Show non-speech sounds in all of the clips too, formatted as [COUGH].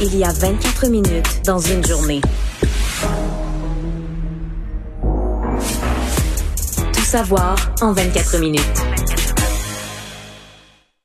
Il y a 24 minutes dans une journée. Tout savoir en 24 minutes.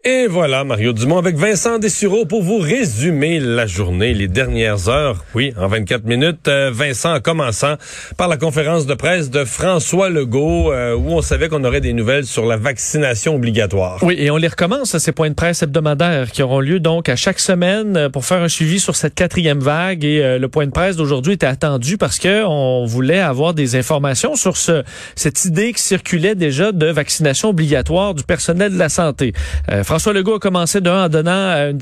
Et voilà, Mario Dumont avec Vincent Dessureau pour vous résumer la journée, les dernières heures. Oui, en 24 minutes. Euh, Vincent, en commençant par la conférence de presse de François Legault, euh, où on savait qu'on aurait des nouvelles sur la vaccination obligatoire. Oui, et on les recommence, ces points de presse hebdomadaires qui auront lieu donc à chaque semaine euh, pour faire un suivi sur cette quatrième vague. Et le point de presse d'aujourd'hui était attendu parce que on voulait avoir des informations sur ce, cette idée qui circulait déjà de vaccination obligatoire du personnel de la santé. François Legault a commencé d'un en donnant euh,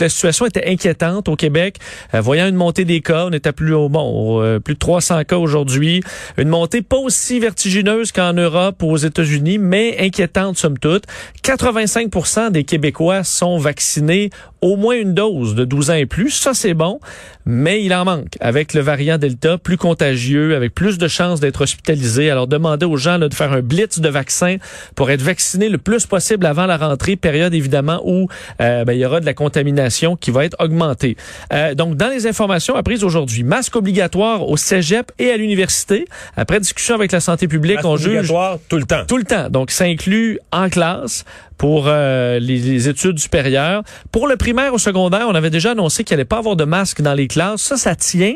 la, situation était inquiétante au Québec, euh, voyant une montée des cas, on était plus au bon, euh, plus de 300 cas aujourd'hui, une montée pas aussi vertigineuse qu'en Europe ou aux États-Unis, mais inquiétante somme toute. 85% des Québécois sont vaccinés au moins une dose de 12 ans et plus, ça c'est bon, mais il en manque avec le variant Delta plus contagieux, avec plus de chances d'être hospitalisé. Alors demandez aux gens là, de faire un blitz de vaccins pour être vaccinés le plus possible avant la rentrée, période évidemment où euh, ben, il y aura de la contamination qui va être augmentée. Euh, donc, dans les informations apprises aujourd'hui, masque obligatoire au cégep et à l'université. Après discussion avec la santé publique, masque on obligatoire juge... tout le temps. Tout le temps. Donc, ça inclut en classe pour euh, les, les, études supérieures. Pour le primaire au secondaire, on avait déjà annoncé qu'il allait pas avoir de masque dans les classes. Ça, ça tient,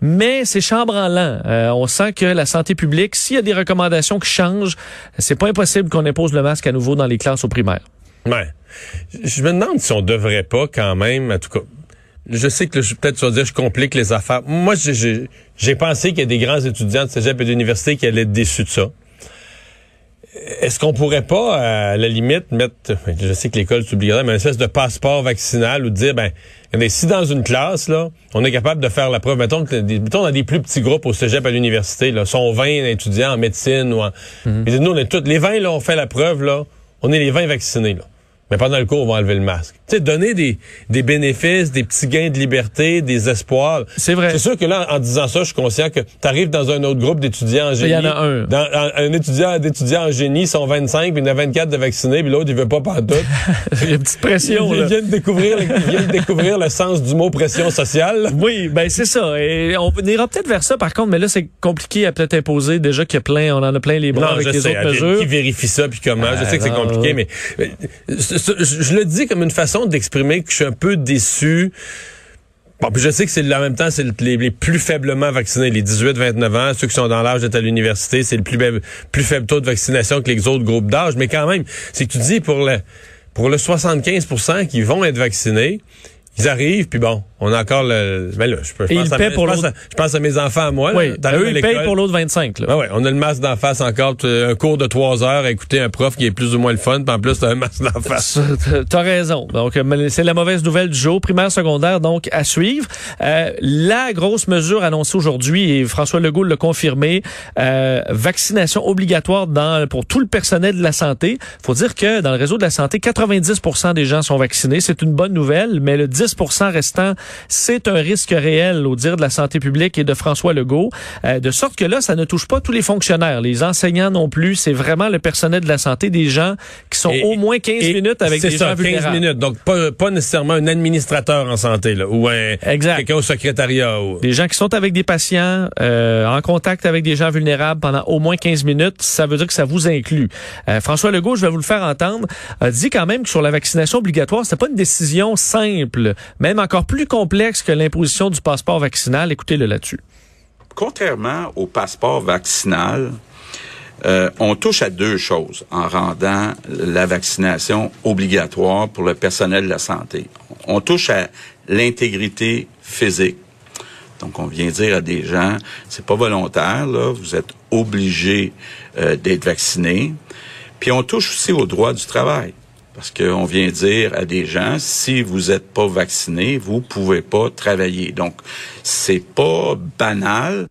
mais c'est chambre l'an. Euh, on sent que la santé publique, s'il y a des recommandations qui changent, c'est pas impossible qu'on impose le masque à nouveau dans les classes au primaire. Ouais. Je me demande si on devrait pas quand même, en tout cas, je sais que peut-être tu vas dire je complique les affaires. Moi, j'ai pensé qu'il y a des grands étudiants de cégep et d'université qui allaient être déçus de ça. Est-ce qu'on pourrait pas, à la limite, mettre, je sais que l'école s'oublierait, mais une espèce de passeport vaccinal ou dire, ben, si dans une classe, là, on est capable de faire la preuve, mettons que, mettons, dans des plus petits groupes au cégep à l'université, là, sont 20 étudiants en médecine ou en, mm-hmm. nous, on est tous, les 20, là, on fait la preuve, là, on est les 20 vaccinés, là. Mais pendant le cours, on va enlever le masque. Tu sais, donner des, des bénéfices, des petits gains de liberté, des espoirs. C'est vrai. C'est sûr que là, en disant ça, je suis conscient que tu arrives dans un autre groupe d'étudiants en génie. Il y en a un. Dans, un, étudiant d'étudiants en génie, ils sont 25, puis il y en a 24 de vaccinés, puis l'autre, il veut pas tout. [LAUGHS] il y a une petite pression, il, là. De découvrir, il vient de découvrir le sens du mot pression sociale. Oui, ben c'est ça. Et on ira peut-être vers ça, par contre, mais là, c'est compliqué à peut-être imposer. Déjà qu'il y a plein, on en a plein les bras avec les autres mesures. Qui vérifie ça, puis comment? je sais que c'est compliqué, mais je le dis comme une façon d'exprimer que je suis un peu déçu. Bon, puis je sais que c'est en même temps, c'est les, plus faiblement vaccinés, les 18-29 ans, ceux qui sont dans l'âge d'être à l'université, c'est le plus, plus faible taux de vaccination que les autres groupes d'âge. Mais quand même, c'est que tu dis pour le pour le 75% qui vont être vaccinés, ils arrivent, puis bon, on a encore le. Ben là, je, je, pense, à, pour je, je pense à mes enfants à moi. Oui, là, eux, ils payent pour l'autre 25. Là. Ben ouais, on a le masque d'en face encore, un cours de trois heures à écouter un prof qui est plus ou moins le fun, puis en plus, t'as un masque d'en face. T'as raison. Donc, euh, c'est la mauvaise nouvelle du jour. Primaire, secondaire, donc, à suivre. Euh, la grosse mesure annoncée aujourd'hui, et François Legault l'a confirmé, euh, vaccination obligatoire dans, pour tout le personnel de la santé. faut dire que dans le réseau de la santé, 90 des gens sont vaccinés. C'est une bonne nouvelle, mais le 10 restant c'est un risque réel au dire de la santé publique et de François Legault, euh, de sorte que là, ça ne touche pas tous les fonctionnaires, les enseignants non plus, c'est vraiment le personnel de la santé, des gens qui sont au moins 15 minutes avec des ça, gens 15 minutes, donc pas, pas, nécessairement un administrateur en santé là, ou un quelqu'un au secrétariat. Ou... Des gens qui sont avec des patients, euh, en contact avec des gens vulnérables pendant au moins 15 minutes, ça veut dire que ça vous inclut. Euh, François Legault, je vais vous le faire entendre, a dit quand même que sur la vaccination obligatoire, c'était pas une décision simple, même encore plus complexe que l'imposition du passeport vaccinal. Écoutez-le là-dessus. Contrairement au passeport vaccinal, euh, on touche à deux choses en rendant la vaccination obligatoire pour le personnel de la santé. On touche à l'intégrité physique. Donc, on vient dire à des gens, c'est pas volontaire, vous êtes obligé euh, d'être vacciné. Puis on touche aussi au droit du travail. Parce qu'on vient dire à des gens, si vous n'êtes pas vacciné, vous pouvez pas travailler. Donc, c'est pas banal.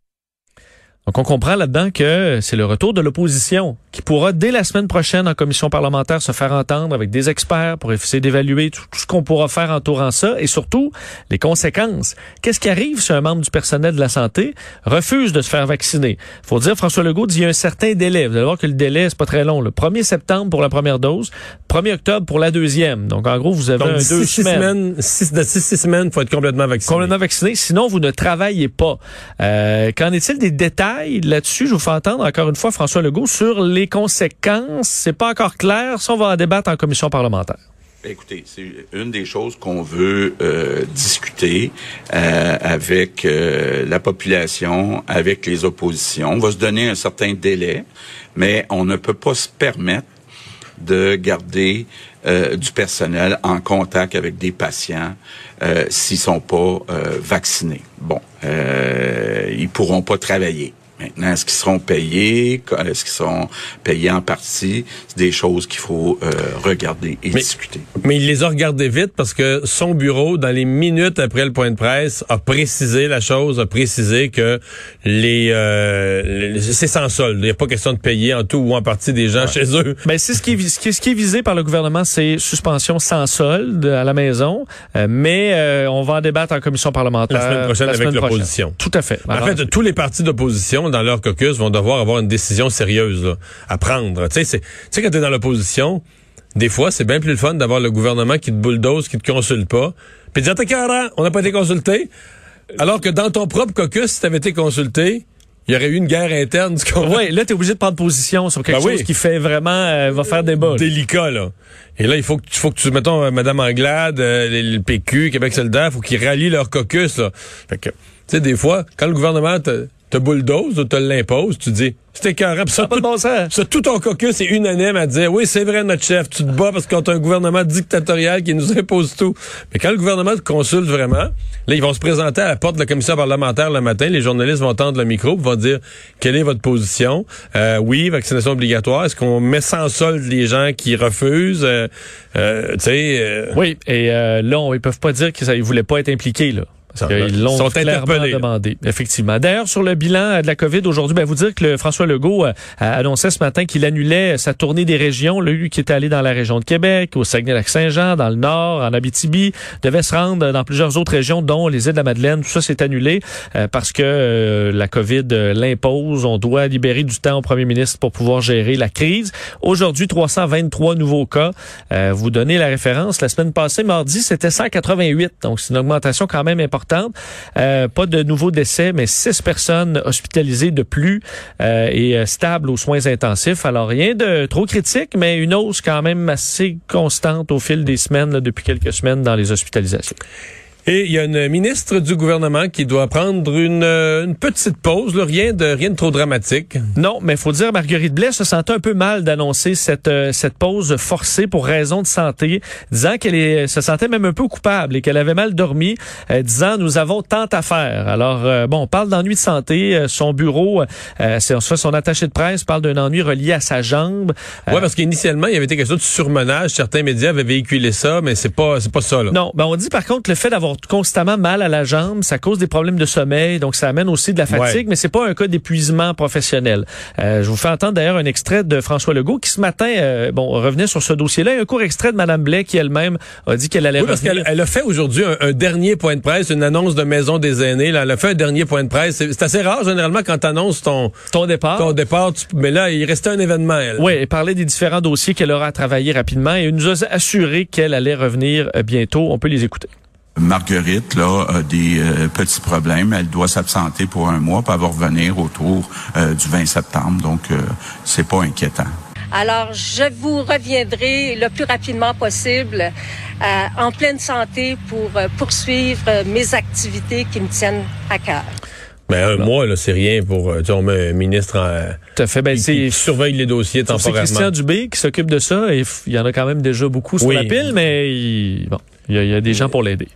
Donc, on comprend là-dedans que c'est le retour de l'opposition qui pourra dès la semaine prochaine en commission parlementaire se faire entendre avec des experts pour essayer d'évaluer tout, tout ce qu'on pourra faire entourant ça et surtout les conséquences. Qu'est-ce qui arrive si un membre du personnel de la santé refuse de se faire vacciner? Faut dire, François Legault dit il y a un certain délai. Vous allez voir que le délai, c'est pas très long. Le 1er septembre pour la première dose, 1er octobre pour la deuxième. Donc, en gros, vous avez Donc, un deux six semaines. semaines, six, de six, six semaines, faut être complètement vacciné. Complètement vacciné, sinon vous ne travaillez pas. Euh, qu'en est-il des détails là-dessus? Je vous fais entendre encore une fois François Legault sur les conséquences. C'est pas encore clair. Ça, on va en débattre en commission parlementaire. Écoutez, c'est une des choses qu'on veut euh, discuter euh, avec euh, la population, avec les oppositions. On va se donner un certain délai, mais on ne peut pas se permettre de garder euh, du personnel en contact avec des patients euh, s'ils sont pas euh, vaccinés. Bon, ils pourront pas travailler. Maintenant, est-ce qu'ils seront payés? Est-ce qu'ils seront payés en partie? C'est des choses qu'il faut euh, regarder et Mais- discuter. Mais il les a regardés vite parce que son bureau, dans les minutes après le point de presse, a précisé la chose, a précisé que les, euh, les- c'est sans solde. Il n'y a pas question de payer en tout ou en partie des gens chez eux. Ben, c'est ce qui, est, ce, qui est, ce qui est visé par le gouvernement, c'est suspension sans solde à la maison, Euh, mais euh, on va en débattre en commission parlementaire La semaine prochaine la avec semaine l'opposition. Tout à fait. En fait, tous les partis d'opposition dans leur caucus vont devoir avoir une décision sérieuse là, à prendre. Tu sais, quand tu es dans l'opposition, des fois, c'est bien plus le fun d'avoir le gouvernement qui te bulldoze, qui te consulte pas, puis de dire, t'es carré, on n'a pas été consulté. Alors que dans ton propre caucus, si tu avais été consulté, il y aurait eu une guerre interne, comprends? ouais, là, tu es obligé de prendre position sur quelque Ben oui. chose qui fait vraiment, euh, va faire débat. délicat là. Et là, il faut que tu faut que tu mettons euh, Madame Anglade, euh, le, le PQ, Québec solidaire, faut qu'ils rallient leur caucus là. Fait que tu sais des fois, quand le gouvernement te, te bulldoze ou te l'impose, tu dis c'était carré, ça, Ça tout, bon sens. ça, tout ton caucus est unanime à dire oui, c'est vrai notre chef, tu te bats parce qu'on a un gouvernement dictatorial qui nous impose tout. Mais quand le gouvernement te consulte vraiment, là ils vont se présenter à la porte de la commission parlementaire le matin, les journalistes vont tendre le micro, vont dire quelle est votre position? Euh, Oui, vaccination obligatoire. Est-ce qu'on met sans solde les gens qui refusent? Euh, euh, Tu sais. euh, Oui, et euh, là, on, ils peuvent pas dire qu'ils ne voulaient pas être impliqués. Là. Ça, qu'ils l'ont ils sont clairement demandé, effectivement. D'ailleurs, sur le bilan euh, de la COVID aujourd'hui, ben, vous dire que le François Legault euh, a annoncé ce matin qu'il annulait sa tournée des régions. Lui qui était allé dans la région de Québec, au Saguenay-Lac-Saint-Jean, dans le Nord, en Abitibi, devait se rendre dans plusieurs autres régions, dont les îles de la Madeleine. Tout ça s'est annulé euh, parce que euh, la COVID euh, l'impose. On doit libérer du temps au premier ministre pour pouvoir gérer la crise. Aujourd'hui, 323 nouveaux cas. Euh, vous donnez la référence. La semaine passée, mardi, c'était 188. Donc, c'est une augmentation quand même importante. Euh, pas de nouveaux décès, mais six personnes hospitalisées de plus euh, et euh, stables aux soins intensifs. Alors, rien de trop critique, mais une hausse quand même assez constante au fil des semaines, là, depuis quelques semaines dans les hospitalisations. Et il y a une ministre du gouvernement qui doit prendre une, euh, une petite pause, là, rien de rien de trop dramatique. Non, mais il faut dire, Marguerite Blais se sentait un peu mal d'annoncer cette, euh, cette pause forcée pour raison de santé, disant qu'elle se sentait même un peu coupable et qu'elle avait mal dormi, euh, disant nous avons tant à faire. Alors, euh, bon, on parle d'ennui de santé. son bureau, euh, son attaché de presse, parle d'un ennui relié à sa jambe. Ouais, parce qu'initialement, il y avait été question de surmenage. Certains médias avaient véhiculé ça, mais c'est pas c'est pas ça là. Non, ben on dit par contre le fait d'avoir constamment mal à la jambe, ça cause des problèmes de sommeil, donc ça amène aussi de la fatigue, Ouais. mais c'est pas un cas d'épuisement professionnel. Euh, je vous fais entendre d'ailleurs un extrait de François Legault qui ce matin, euh, bon, revenait sur ce dossier-là, et un court extrait de Madame Blais qui elle-même a dit qu'elle allait Oui, parce revenir. qu'elle elle a fait aujourd'hui un, un dernier point de presse, une annonce de maison des aînés. Là, elle a fait un dernier point de presse. C'est assez rare généralement quand tu annonces ton Ton départ. ton départ, tu- mais là il restait un événement. Elle. Oui, elle parlait des différents dossiers qu'elle aura à travailler rapidement et elle nous a assuré qu'elle allait revenir euh, bientôt. On peut les écouter. Marguerite là a des euh, petits problèmes. Elle doit s'absenter pour un mois, puis elle va revenir autour euh, du 20 septembre. Donc euh, c'est pas inquiétant. Alors, je vous reviendrai le plus rapidement possible euh, en pleine santé pour euh, poursuivre mes activités qui me tiennent à cœur. Mais un mois là, c'est rien pour. Tu sais, on met un ministre en, Tout à fait. Ben, qui, c'est qui surveille les dossiers C'est temporairement. Christian Dubé qui s'occupe de ça et f- il y en a quand même déjà beaucoup sur Oui. la pile, mais il, bon, il y, a, il y a des gens pour l'aider.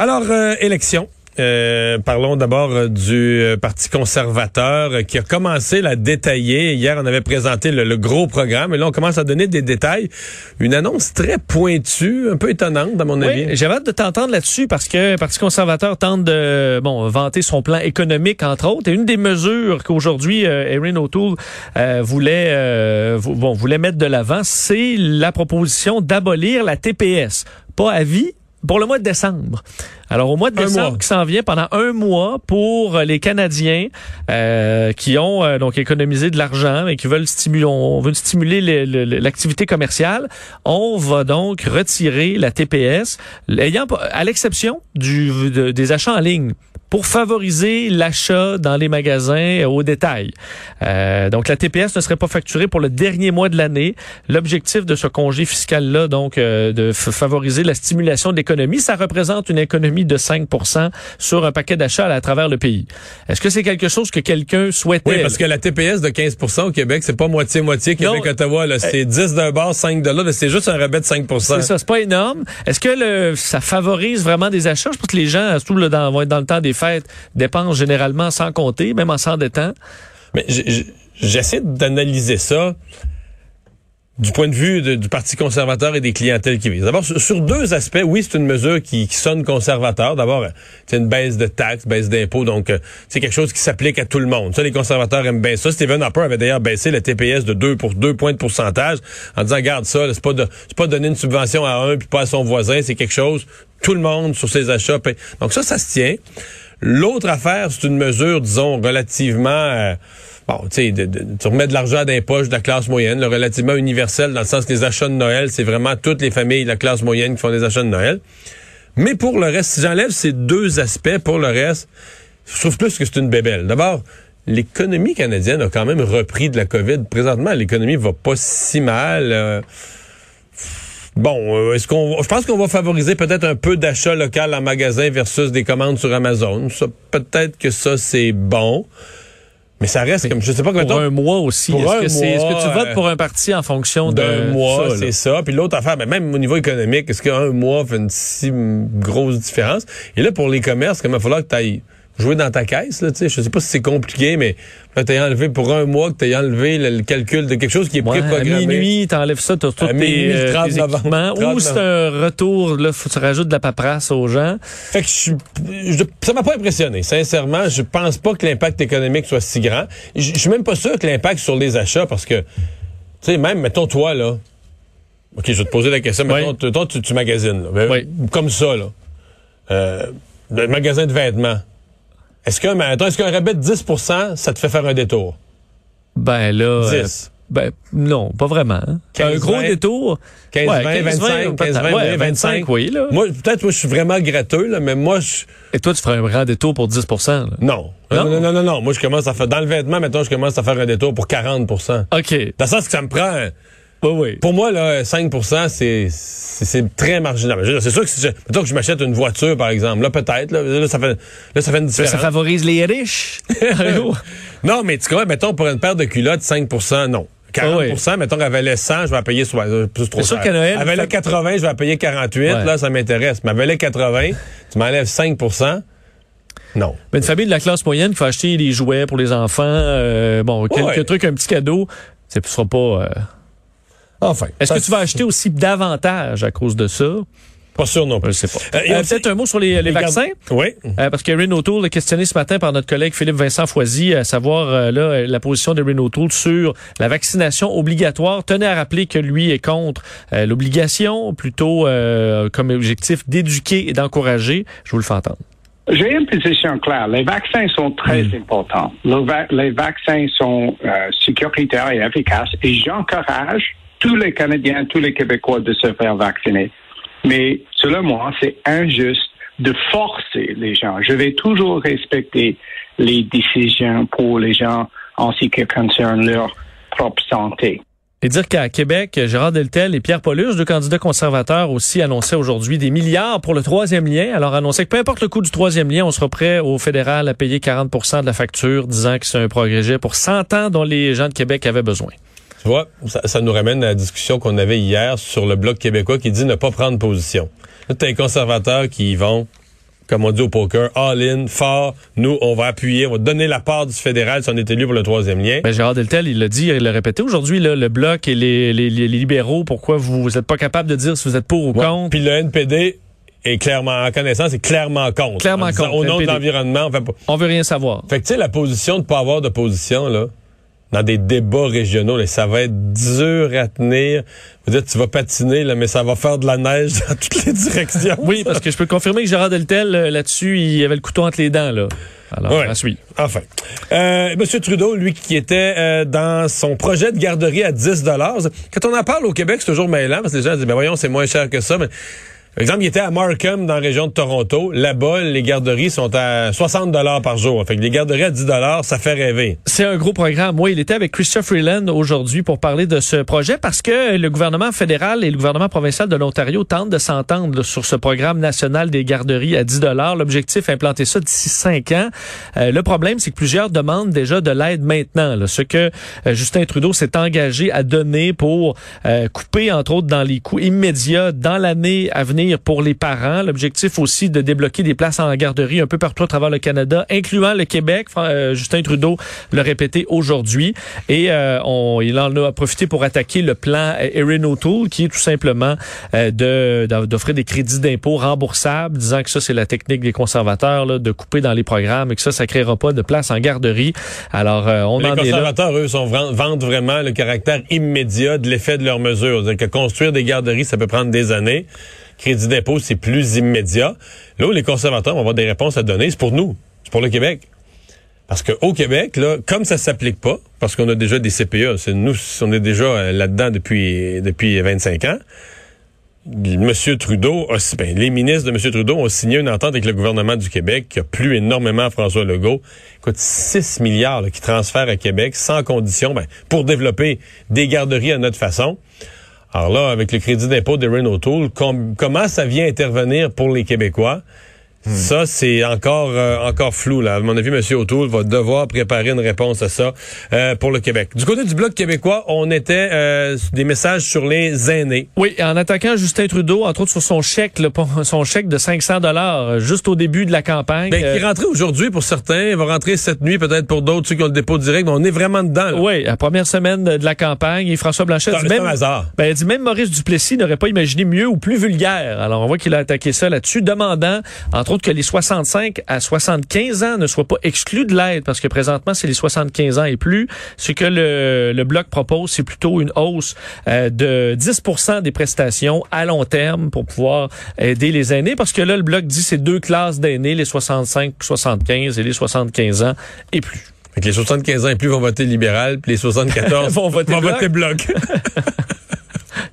Alors, euh, élection. Euh, parlons d'abord euh, du euh, Parti conservateur euh, qui a commencé à détailler. Hier, on avait présenté le, le, gros programme et là, on commence à donner des détails. Une annonce très pointue, un peu étonnante, dans mon oui, avis. J'ai hâte de t'entendre là-dessus parce que le Parti conservateur tente de bon vanter son plan économique, entre autres. Et une des mesures qu'aujourd'hui euh, Erin O'Toole euh, voulait, bon, voulait mettre de l'avant, c'est la proposition d'abolir la TPS. Pas à vie, pour le mois de décembre. Alors au mois de décembre qui s'en vient pendant un mois pour les Canadiens euh, qui ont euh, donc économisé de l'argent et qui veulent stimuler on veut stimuler l'activité commerciale, on va donc retirer la TPS ayant à l'exception du de, des achats en ligne pour favoriser l'achat dans les magasins au détail. Euh, donc, la TPS ne serait pas facturée pour le dernier mois de l'année. L'objectif de ce congé fiscal-là, donc, euh, de favoriser la stimulation de l'économie, ça représente une économie de 5% sur un paquet d'achats à travers le pays. Est-ce que c'est quelque chose que quelqu'un souhaitait? Oui, parce que la TPS de 15% au Québec, c'est pas moitié-moitié Québec-Ottawa. C'est 10 d'un bord, 5 de l'autre. C'est juste un rabais de 5 C'est ça, c'est pas énorme. Est-ce que le, ça favorise vraiment des achats? Je pense que les gens, surtout là, dans, vont être dans le temps des fêtes, dépensent généralement sans compter, même en s'endettant. Mais j'essaie d'analyser ça du point de vue du Parti conservateur et des clientèles qui visent. D'abord, sur, deux aspects, oui, c'est une mesure qui, sonne conservateur. D'abord, c'est une baisse de taxes, baisse d'impôts, donc euh, c'est quelque chose qui s'applique à tout le monde. Ça, les conservateurs aiment bien ça. Stephen Harper avait d'ailleurs baissé le TPS de 2 pour 2 points de pourcentage en disant, garde ça, c'est pas de, pas donner une subvention à un puis pas à son voisin, c'est quelque chose, tout le monde sur ses achats. Donc ça, ça se tient. L'autre affaire, c'est une mesure, disons, relativement... Euh, bon, tu sais, tu remets de l'argent dans les poches de la classe moyenne, le relativement universel, dans le sens que les achats de Noël, c'est vraiment toutes les familles de la classe moyenne qui font des achats de Noël. Mais pour le reste, si j'enlève ces deux aspects, pour le reste, je trouve plus que c'est une bébelle. D'abord, l'économie canadienne a quand même repris de la COVID. Présentement, l'économie va pas si mal. Euh, Bon, euh, est-ce qu'on, je pense qu'on va favoriser peut-être un peu d'achat local en magasin versus des commandes sur Amazon. Ça, peut-être que ça c'est bon. Mais ça reste comme je sais pas pour un mois aussi. Est-ce que, est, est-ce que tu votes pour un parti en fonction d'un mois C'est ça. Puis l'autre affaire, ben même au niveau économique, est-ce qu'un mois fait une si grosse différence? Et là pour les commerces, il va falloir que tu ailles jouer dans ta caisse. Là, je sais pas si c'est compliqué, mais tu as enlevé pour un mois que tu as enlevé le, calcul de quelque chose qui est ouais, préprogrammé. À minuit, tu enlèves ça, tu as tous tes, euh, tes équipements. Ou c'est un retour, là, faut que tu rajoutes de la paperasse aux gens. Fait que je, je ça m'a pas impressionné. Sincèrement, je pense pas que l'impact économique soit si grand. Je suis même pas sûr que l'impact sur les achats, parce que, tu sais, même, mettons toi, là, OK, je vais te poser la question. Mettons, toi, tu, tu magasines, là, ben, oui. comme ça, là. Euh, le magasin de vêtements. Est-ce qu'un est qu'un rabais de 10% ça te fait faire un détour? Ben là. 10. ben non, pas vraiment. Hein. un gros détour? 15, 20, 25, 15, 20, ouais, 25. oui, là. Moi, peut-être, moi, je suis vraiment gratteux, là, mais moi, je... Et toi, tu ferais un grand détour pour 10 là? Non. Non? non. non, non, non, Moi, je commence à faire, dans le vêtement, maintenant, je commence à faire un détour pour 40% OK. Dans le sens que ça me prend, oui, oui. Pour moi, là, 5% c'est très marginal. C'est sûr que si je, que je m'achète une voiture, par exemple, là, peut-être, là, ça fait, là, ça fait une différence. Ça favorise les riches? [LAUGHS] non, mais tu vois, mettons, pour une paire de culottes, 5% non. 40 oui. mettons qu'elle valait 100, je vais payer soit, euh, plus trop cher. Noël, elle valait 80, je vais payer 48, là, ça m'intéresse. Mais elle valait 80, tu m'enlèves 5% non. Mais une famille de la classe moyenne qui faut acheter des jouets pour les enfants, euh, bon, quelques trucs, un petit cadeau, ce sera pas... Euh, Enfin. Est-ce que tu vas acheter aussi davantage à cause de ça? Pas sûr non plus. Je sais pas. Euh, euh, Peut-être un mot sur les, les vaccins? Oui. Euh, parce que Erin O'Toole est questionné ce matin par notre collègue Philippe Vincent Foisy, à savoir euh, là, la position d'Erin O'Toole sur la vaccination obligatoire. Tenez à rappeler que lui est contre euh, l'obligation, plutôt comme objectif d'éduquer et d'encourager. Je vous le fais entendre. J'ai une position claire. Les vaccins sont très mm. importants. les vaccins sont sécuritaires et efficaces et j'encourage tous les Canadiens, tous les Québécois de se faire vacciner. Mais selon moi, c'est injuste de forcer les gens. Je vais toujours respecter les décisions pour les gens en ce qui concerne leur propre santé. Et dire qu'à Québec, Gérard Deltel et Pierre Paulus, deux candidats conservateurs, aussi annonçaient aujourd'hui des milliards pour le troisième lien. Alors annonçaient que peu importe le coût du troisième lien, on sera prêt au fédéral à payer 40 de la facture, disant que c'est un progrès pour 100 ans dont les gens de Québec avaient besoin. Tu vois, ça, nous ramène à la discussion qu'on avait hier sur le Bloc québécois qui dit ne pas prendre position. Là, tu as les conservateurs qui vont comme on dit au poker, all-in, fort. Nous, on va appuyer, on va donner la part du fédéral si on est élu pour le troisième lien. Ben, Gérard Deltel, il l'a dit, il l'a répété aujourd'hui, là, le Bloc et les, les, les libéraux, pourquoi vous n'êtes pas capable de dire si vous êtes pour ou Ouais. contre? Puis le NPD est clairement, en connaissance, est clairement contre. Clairement disant, contre, Au nom de l'environnement, on fait pas. On veut rien savoir. Fait que tu sais, la position de pas avoir d'opposition, là, dans des débats régionaux, là, ça va être dur à tenir. Veux dire, tu vas patiner, là, mais ça va faire de la neige [LAUGHS] dans toutes les directions. Oui, parce que je peux confirmer que Gérard Deltel, euh, là-dessus, il avait le couteau entre les dents, là. Alors, Ouais. suivre. Enfin. Euh, Monsieur Trudeau, lui, qui était euh, dans son projet de garderie à 10 Quand on en parle au Québec, c'est toujours mêlant, parce que les gens disent, ben voyons, c'est moins cher que ça. Mais, par exemple, il était à Markham, dans la région de Toronto. Là-bas, les garderies sont à 60 par jour. Fait que les garderies à 10 ça fait rêver. C'est un gros programme. Moi, il était avec Christophe Freeland aujourd'hui pour parler de ce projet parce que le gouvernement fédéral et le gouvernement provincial de l'Ontario tentent de s'entendre sur ce programme national des garderies à 10 L'objectif, implanter ça d'ici 5 ans. Euh, le problème, c'est que plusieurs demandent déjà de l'aide maintenant. là. ce que euh, Justin Trudeau s'est engagé à donner pour euh, couper, entre autres, dans les coûts immédiats dans l'année à venir pour les parents. L'objectif aussi de débloquer des places en garderie un peu partout à travers le Canada, incluant le Québec. Euh, Justin Trudeau l'a répété aujourd'hui. Et euh, on, il en a profité pour attaquer le plan Erin O'Toole, qui est tout simplement euh, de d'offrir des crédits d'impôt remboursables, disant que ça, c'est la technique des conservateurs, là, de couper dans les programmes et que ça, ça créera pas de place en garderie. Alors, euh, on Les en est là. conservateurs, eux, sont, vendent vraiment le caractère immédiat de l'effet de leurs mesures. C'est-à-dire que construire des garderies, ça peut prendre des années. Crédit d'impôt, c'est plus immédiat. Là les conservateurs vont avoir des réponses à donner, c'est pour nous. C'est pour le Québec. Parce qu'au Québec, là, comme ça s'applique pas, parce qu'on a déjà des CPA, c'est nous, on est déjà euh, là-dedans depuis, depuis 25 ans. Monsieur Trudeau, a, ben, les ministres de M. Trudeau ont signé une entente avec le gouvernement du Québec qui a plu énormément à François Legault. Écoute, 6 milliards qui transfèrent à Québec sans condition ben, pour développer des garderies à notre façon. Alors là, avec le crédit d'impôt de Renault O'Toole, com- comment ça vient intervenir pour les Québécois? Ça, c'est encore euh, encore flou. Là. À mon avis, M. O'Toole va devoir préparer une réponse à ça euh, pour le Québec. Du côté du Bloc québécois, on était euh, des messages sur les aînés. Oui, en attaquant Justin Trudeau, entre autres sur son chèque, son chèque de 500 dollars, juste au début de la campagne. Ben, Euh, qui est rentré aujourd'hui pour certains, il va rentrer cette nuit peut-être pour d'autres, ceux qui ont le dépôt direct, mais on est vraiment dedans. Là. Oui, la première semaine de la campagne, et François Blanchet dit même, hasard. ben, il dit même Maurice Duplessis n'aurait pas imaginé mieux ou plus vulgaire. Alors on voit qu'il a attaqué ça là-dessus, demandant entre autres que les 65 à 75 ans ne soient pas exclus de l'aide, parce que présentement c'est les 75 ans et plus. Ce que le, le bloc propose, c'est plutôt une hausse euh, de 10% des prestations à long terme pour pouvoir aider les aînés, parce que là le bloc dit c'est deux classes d'aînés, les 65, 75 et les 75 ans et plus. Fait que les 75 ans et plus vont voter libéral, puis les 74 [LAUGHS] Vont voter bloc. voter bloc. [LAUGHS]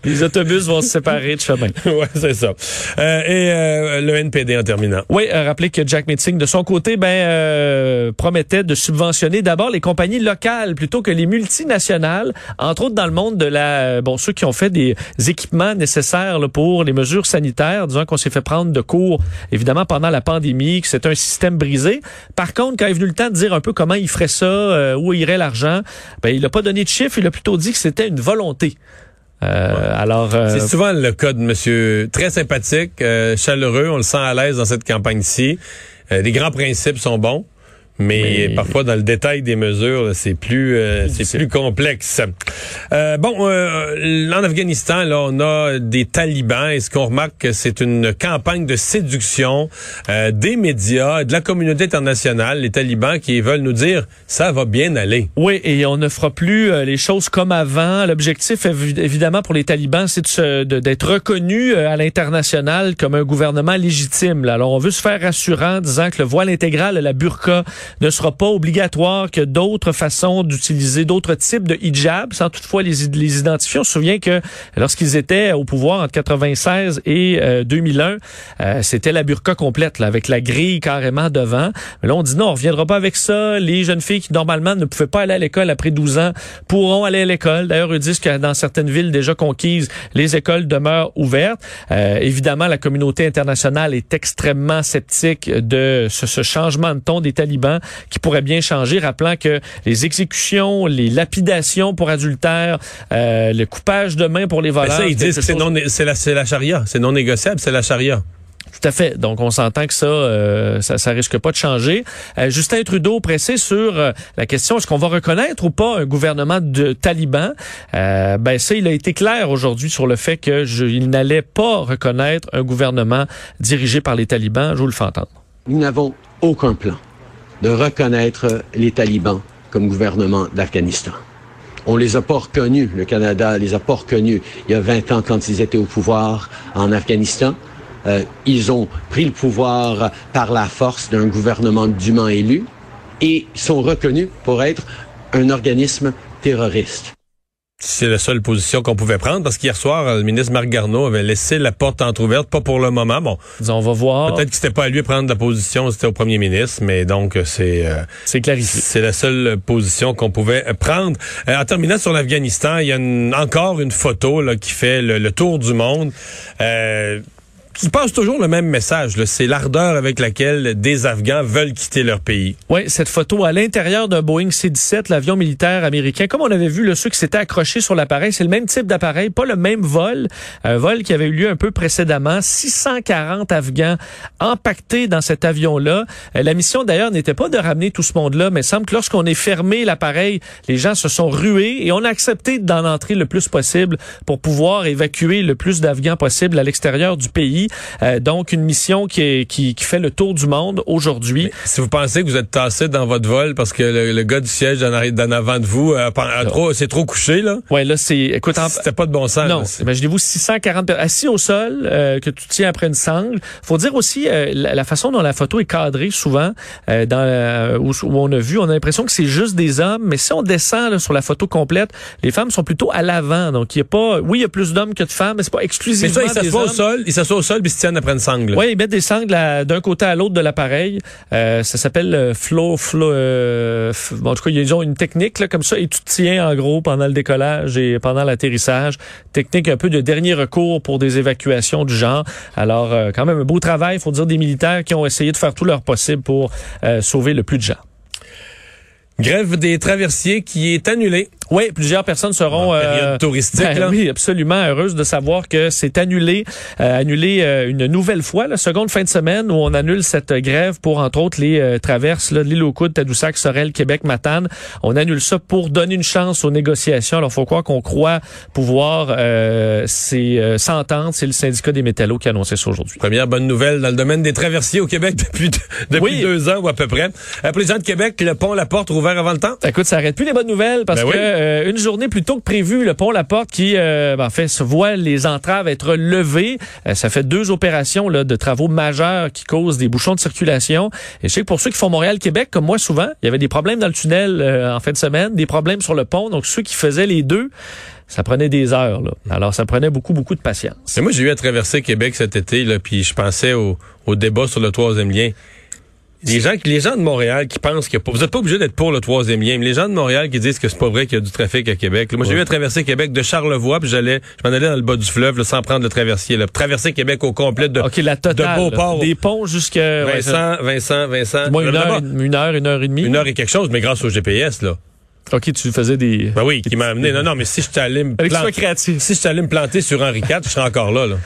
Les autobus vont se séparer de chemin. [LAUGHS] ouais, c'est ça. Euh, et euh, le NPD en terminant. Oui, euh, rappelez que Jack Metzing, de son côté, ben, euh, promettait de subventionner d'abord les compagnies locales plutôt que les multinationales, entre autres dans le monde de la, bon, ceux qui ont fait des équipements nécessaires là, pour les mesures sanitaires, disons qu'on s'est fait prendre de cours, évidemment, pendant la pandémie, que c'est un système brisé. Par contre, quand il est venu le temps de dire un peu comment il ferait ça, euh, où irait l'argent, ben, il n'a pas donné de chiffres, il a plutôt dit que c'était une volonté. Euh, Alors, euh, C'est souvent le cas de monsieur très sympathique, euh, chaleureux, on le sent à l'aise dans cette campagne-ci. Euh, les grands principes sont bons. Mais, Mais- parfois, dans le détail des mesures, c'est plus, euh, c'est plus complexe. Euh, bon, euh, en Afghanistan, là, on a des talibans. Et ce qu'on remarque, que c'est une campagne de séduction euh, des médias, de la communauté internationale, les talibans qui veulent nous dire ça va bien aller. Oui, et on ne fera plus euh, les choses comme avant. L'objectif, évi- évidemment, pour les talibans, c'est de se- de- d'être reconnu euh, à l'international comme un gouvernement légitime. là. Alors, on veut se faire rassurant, disant que le voile intégral, la burqa, ne sera pas obligatoire, que d'autres façons d'utiliser d'autres types de hijab, sans toutefois les, les identifier. On se souvient que lorsqu'ils étaient au pouvoir entre 96 et euh, 2001, euh, c'était la burqa complète, là, avec la grille carrément devant. Mais là, on dit non, on reviendra pas avec ça. Les jeunes filles qui, normalement, ne pouvaient pas aller à l'école après 12 ans pourront aller à l'école. D'ailleurs, ils disent que dans certaines villes déjà conquises, les écoles demeurent ouvertes. Euh, évidemment, la communauté internationale est extrêmement sceptique de ce, ce changement de ton des talibans qui pourrait bien changer, rappelant que les exécutions, les lapidations pour adultère, euh, le coupage de main pour les Ben voleurs... ça, ils c'est disent que c'est chose- non, c'est la, c'est la charia. C'est non négociable, c'est la charia. Tout à fait. Donc, on s'entend que ça, euh, ça, ça risque pas de changer. Euh, Justin Trudeau pressé sur euh, la question est-ce qu'on va reconnaître ou pas un gouvernement de talibans? Euh, Ben ça, il a été clair aujourd'hui sur le fait que je, il n'allait pas reconnaître un gouvernement dirigé par les talibans. Je vous le fais entendre. Nous n'avons aucun plan de reconnaître les talibans comme gouvernement d'Afghanistan. On les a pas reconnus, le Canada les a pas reconnus il y a 20 ans quand ils étaient au pouvoir en Afghanistan. Euh, ils ont pris le pouvoir par la force d'un gouvernement dûment élu et sont reconnus pour être un organisme terroriste. C'est la seule position qu'on pouvait prendre parce qu'hier soir, le ministre Marc Garneau avait laissé la porte entrouverte, pas pour le moment. Bon, on va voir. peut-être que c'était pas à lui de prendre la position, c'était au premier ministre, mais donc c'est euh, C'est clarifié. c'est la seule position qu'on pouvait prendre. Euh, en terminant sur l'Afghanistan, il y a une- encore une photo là, qui fait le, le tour du monde. Euh, qui passe toujours le même message. C'est l'ardeur avec laquelle des Afghans veulent quitter leur pays. Oui, cette photo à l'intérieur d'un Boeing C-17, l'avion militaire américain. Comme on avait vu, le ceux qui s'étaient accrochés sur l'appareil, c'est le même type d'appareil, pas le même vol. Un vol qui avait eu lieu un peu précédemment. 640 Afghans empaquetés dans cet avion-là. Euh, La mission, d'ailleurs, n'était pas de ramener tout ce monde-là, mais il semble que lorsqu'on est fermé l'appareil, les gens se sont rués et on a accepté d'en entrer le plus possible pour pouvoir évacuer le plus d'Afghans possible à l'extérieur du pays. Euh, donc, une mission qui, est, qui, qui fait le tour du monde aujourd'hui. Si vous pensez que vous êtes tassé dans votre vol parce que le, le gars du siège d'en avant de vous euh, c'est trop couché, là, Ouais, là, c'est, écoute, en- c'était pas de bon sens. Non, imaginez-vous 640 personnes assis au sol euh, que tu tiens après une sangle. Faut dire aussi euh, la, la façon dont la photo est cadrée souvent euh, dans euh, où, où on a vu, on a l'impression que c'est juste des hommes, mais si on descend là, sur la photo complète, les femmes sont plutôt à l'avant. Donc il y a pas oui, il y a plus d'hommes que de femmes, mais c'est pas Mais exclusivement ça, ils des s'assoient au hommes. sol, ils s'assoient au sol puis ils se tiennent. Oui, ils mettent des sangles d'un côté à l'autre de l'appareil. Euh, ça s'appelle euh, flow, flow. euh, f- bon, en tout cas, ils ont une technique là, comme ça et tu te tiens en gros pendant le décollage et pendant l'atterrissage. Technique un peu de dernier recours pour des évacuations du genre. Alors, euh, quand même un beau travail, faut dire des militaires qui ont essayé de faire tout leur possible pour euh, sauver le plus de gens. Grève des traversiers qui est annulée. Oui, plusieurs personnes seront En période euh, touristique, ben là. Oui, absolument heureuse de savoir que c'est annulé, euh, annulé euh, une nouvelle fois, la seconde fin de semaine où on annule cette grève pour entre autres les euh, traverses là, de l'île aux Coudes, Tadoussac, Sorel, Québec, Matane. On annule ça pour donner une chance aux négociations. Alors faut croire qu'on croit pouvoir euh, euh, s'entendre. C'est le syndicat des métallos qui a annoncé ça aujourd'hui. Première bonne nouvelle dans le domaine des traversiers au Québec [LAUGHS] depuis, depuis Oui. deux ans ou à peu près. Euh, président de Québec, le pont La Porte rouvert avant le temps? Écoute, ça arrête plus les bonnes nouvelles parce Ben oui. Euh, une journée plus tôt que prévu, le pont La Porte qui, euh, ben, en fait, se voit les entraves être levées. Euh, ça fait deux opérations là, de travaux majeurs qui causent des bouchons de circulation. Et je sais que pour ceux qui font Montréal-Québec, comme moi souvent, il y avait des problèmes dans le tunnel euh, en fin de semaine, des problèmes sur le pont. Donc ceux qui faisaient les deux, ça prenait des heures. Alors ça prenait beaucoup, beaucoup de patience. Et moi, j'ai eu à traverser Québec cet été, là, puis je pensais au, au débat sur le troisième lien. Les gens, les gens de Montréal qui pensent pas, vous n'êtes pas obligé d'être pour le troisième lien, mais les gens de Montréal qui disent que c'est pas vrai qu'il y a du trafic à Québec. moi, j'ai eu à traverser Québec de Charlevoix, puis j'allais, je m'en allais dans le bas du fleuve, là, sans prendre le traversier, là. Traverser Québec au complet de, OK, la totale. de Beauport. là. Des ponts jusqu'à... ouais, Vincent, Vincent, Vincent. Moi, une heure, une heure, une heure et demie. une heure et quelque chose, mais grâce au GPS, là. OK, tu faisais des... Ben oui, qui m'a amené. Non, non, mais si je allé me planter, si je allé me planter sur Henri IV, je serais encore là, là.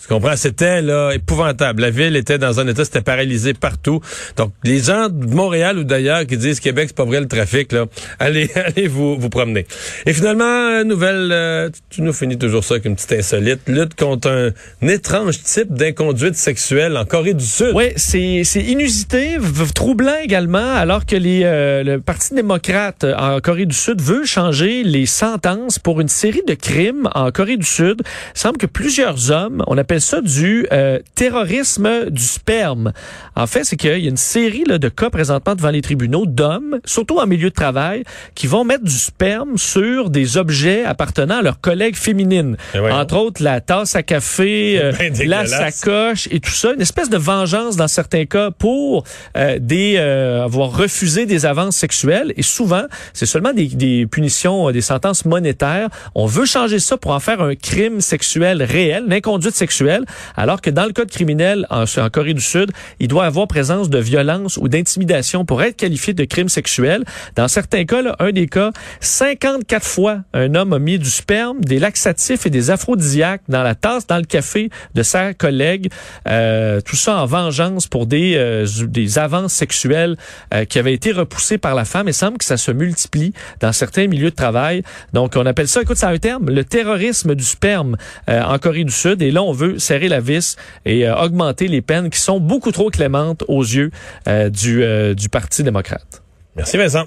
Tu comprends? C'était là épouvantable. La ville était dans un état, c'était paralysé partout. Donc, les gens de Montréal ou d'ailleurs qui disent Québec, c'est pas vrai le trafic, là, [LAUGHS] allez, allez vous, vous promener. Et finalement, euh, nouvelle, euh, tu nous finis toujours ça avec une petite insolite. Lutte contre un, étrange type d'inconduite sexuelle en Corée du Sud. Oui, c'est inusité, troublant également, alors que les, euh, le Parti démocrate euh, en Corée du Sud veut changer les sentences pour une série de crimes en Corée du Sud. Il semble que plusieurs hommes, on appelle ça du euh, terrorisme du sperme. En fait, c'est qu'il y a une série là, de cas présentement devant les tribunaux d'hommes, surtout en milieu de travail, qui vont mettre du sperme sur des objets appartenant à leurs collègues féminines. Eh. Entre autres, la tasse à café, [LAUGHS] euh, Ben la dégueulasse. sacoche et tout ça, une espèce de vengeance dans certains cas pour euh, des euh, avoir refusé des avances sexuelles et souvent c'est seulement des, des punitions, euh, des sentences monétaires. On veut changer ça pour en faire un crime sexuel réel, une inconduite sexuelle alors que dans le code criminel en, en Corée du Sud, il doit avoir présence de violence ou d'intimidation pour être qualifié de crime sexuel. Dans certains cas, là, un des cas, 54 fois un homme a mis du sperme, des laxatifs et des aphrodisiaques dans la tasse, dans le café de sa collègue. Euh, tout ça en vengeance pour des, euh, des avances sexuelles euh, qui avaient été repoussées par la femme. Il semble que ça se multiplie dans certains milieux de travail. Donc, on appelle ça, écoute, ça a un terme, le terrorisme du sperme euh, en Corée du Sud. Et là, on serrer la vis et euh, augmenter les peines qui sont beaucoup trop clémentes aux yeux du, du Parti démocrate. Merci Vincent.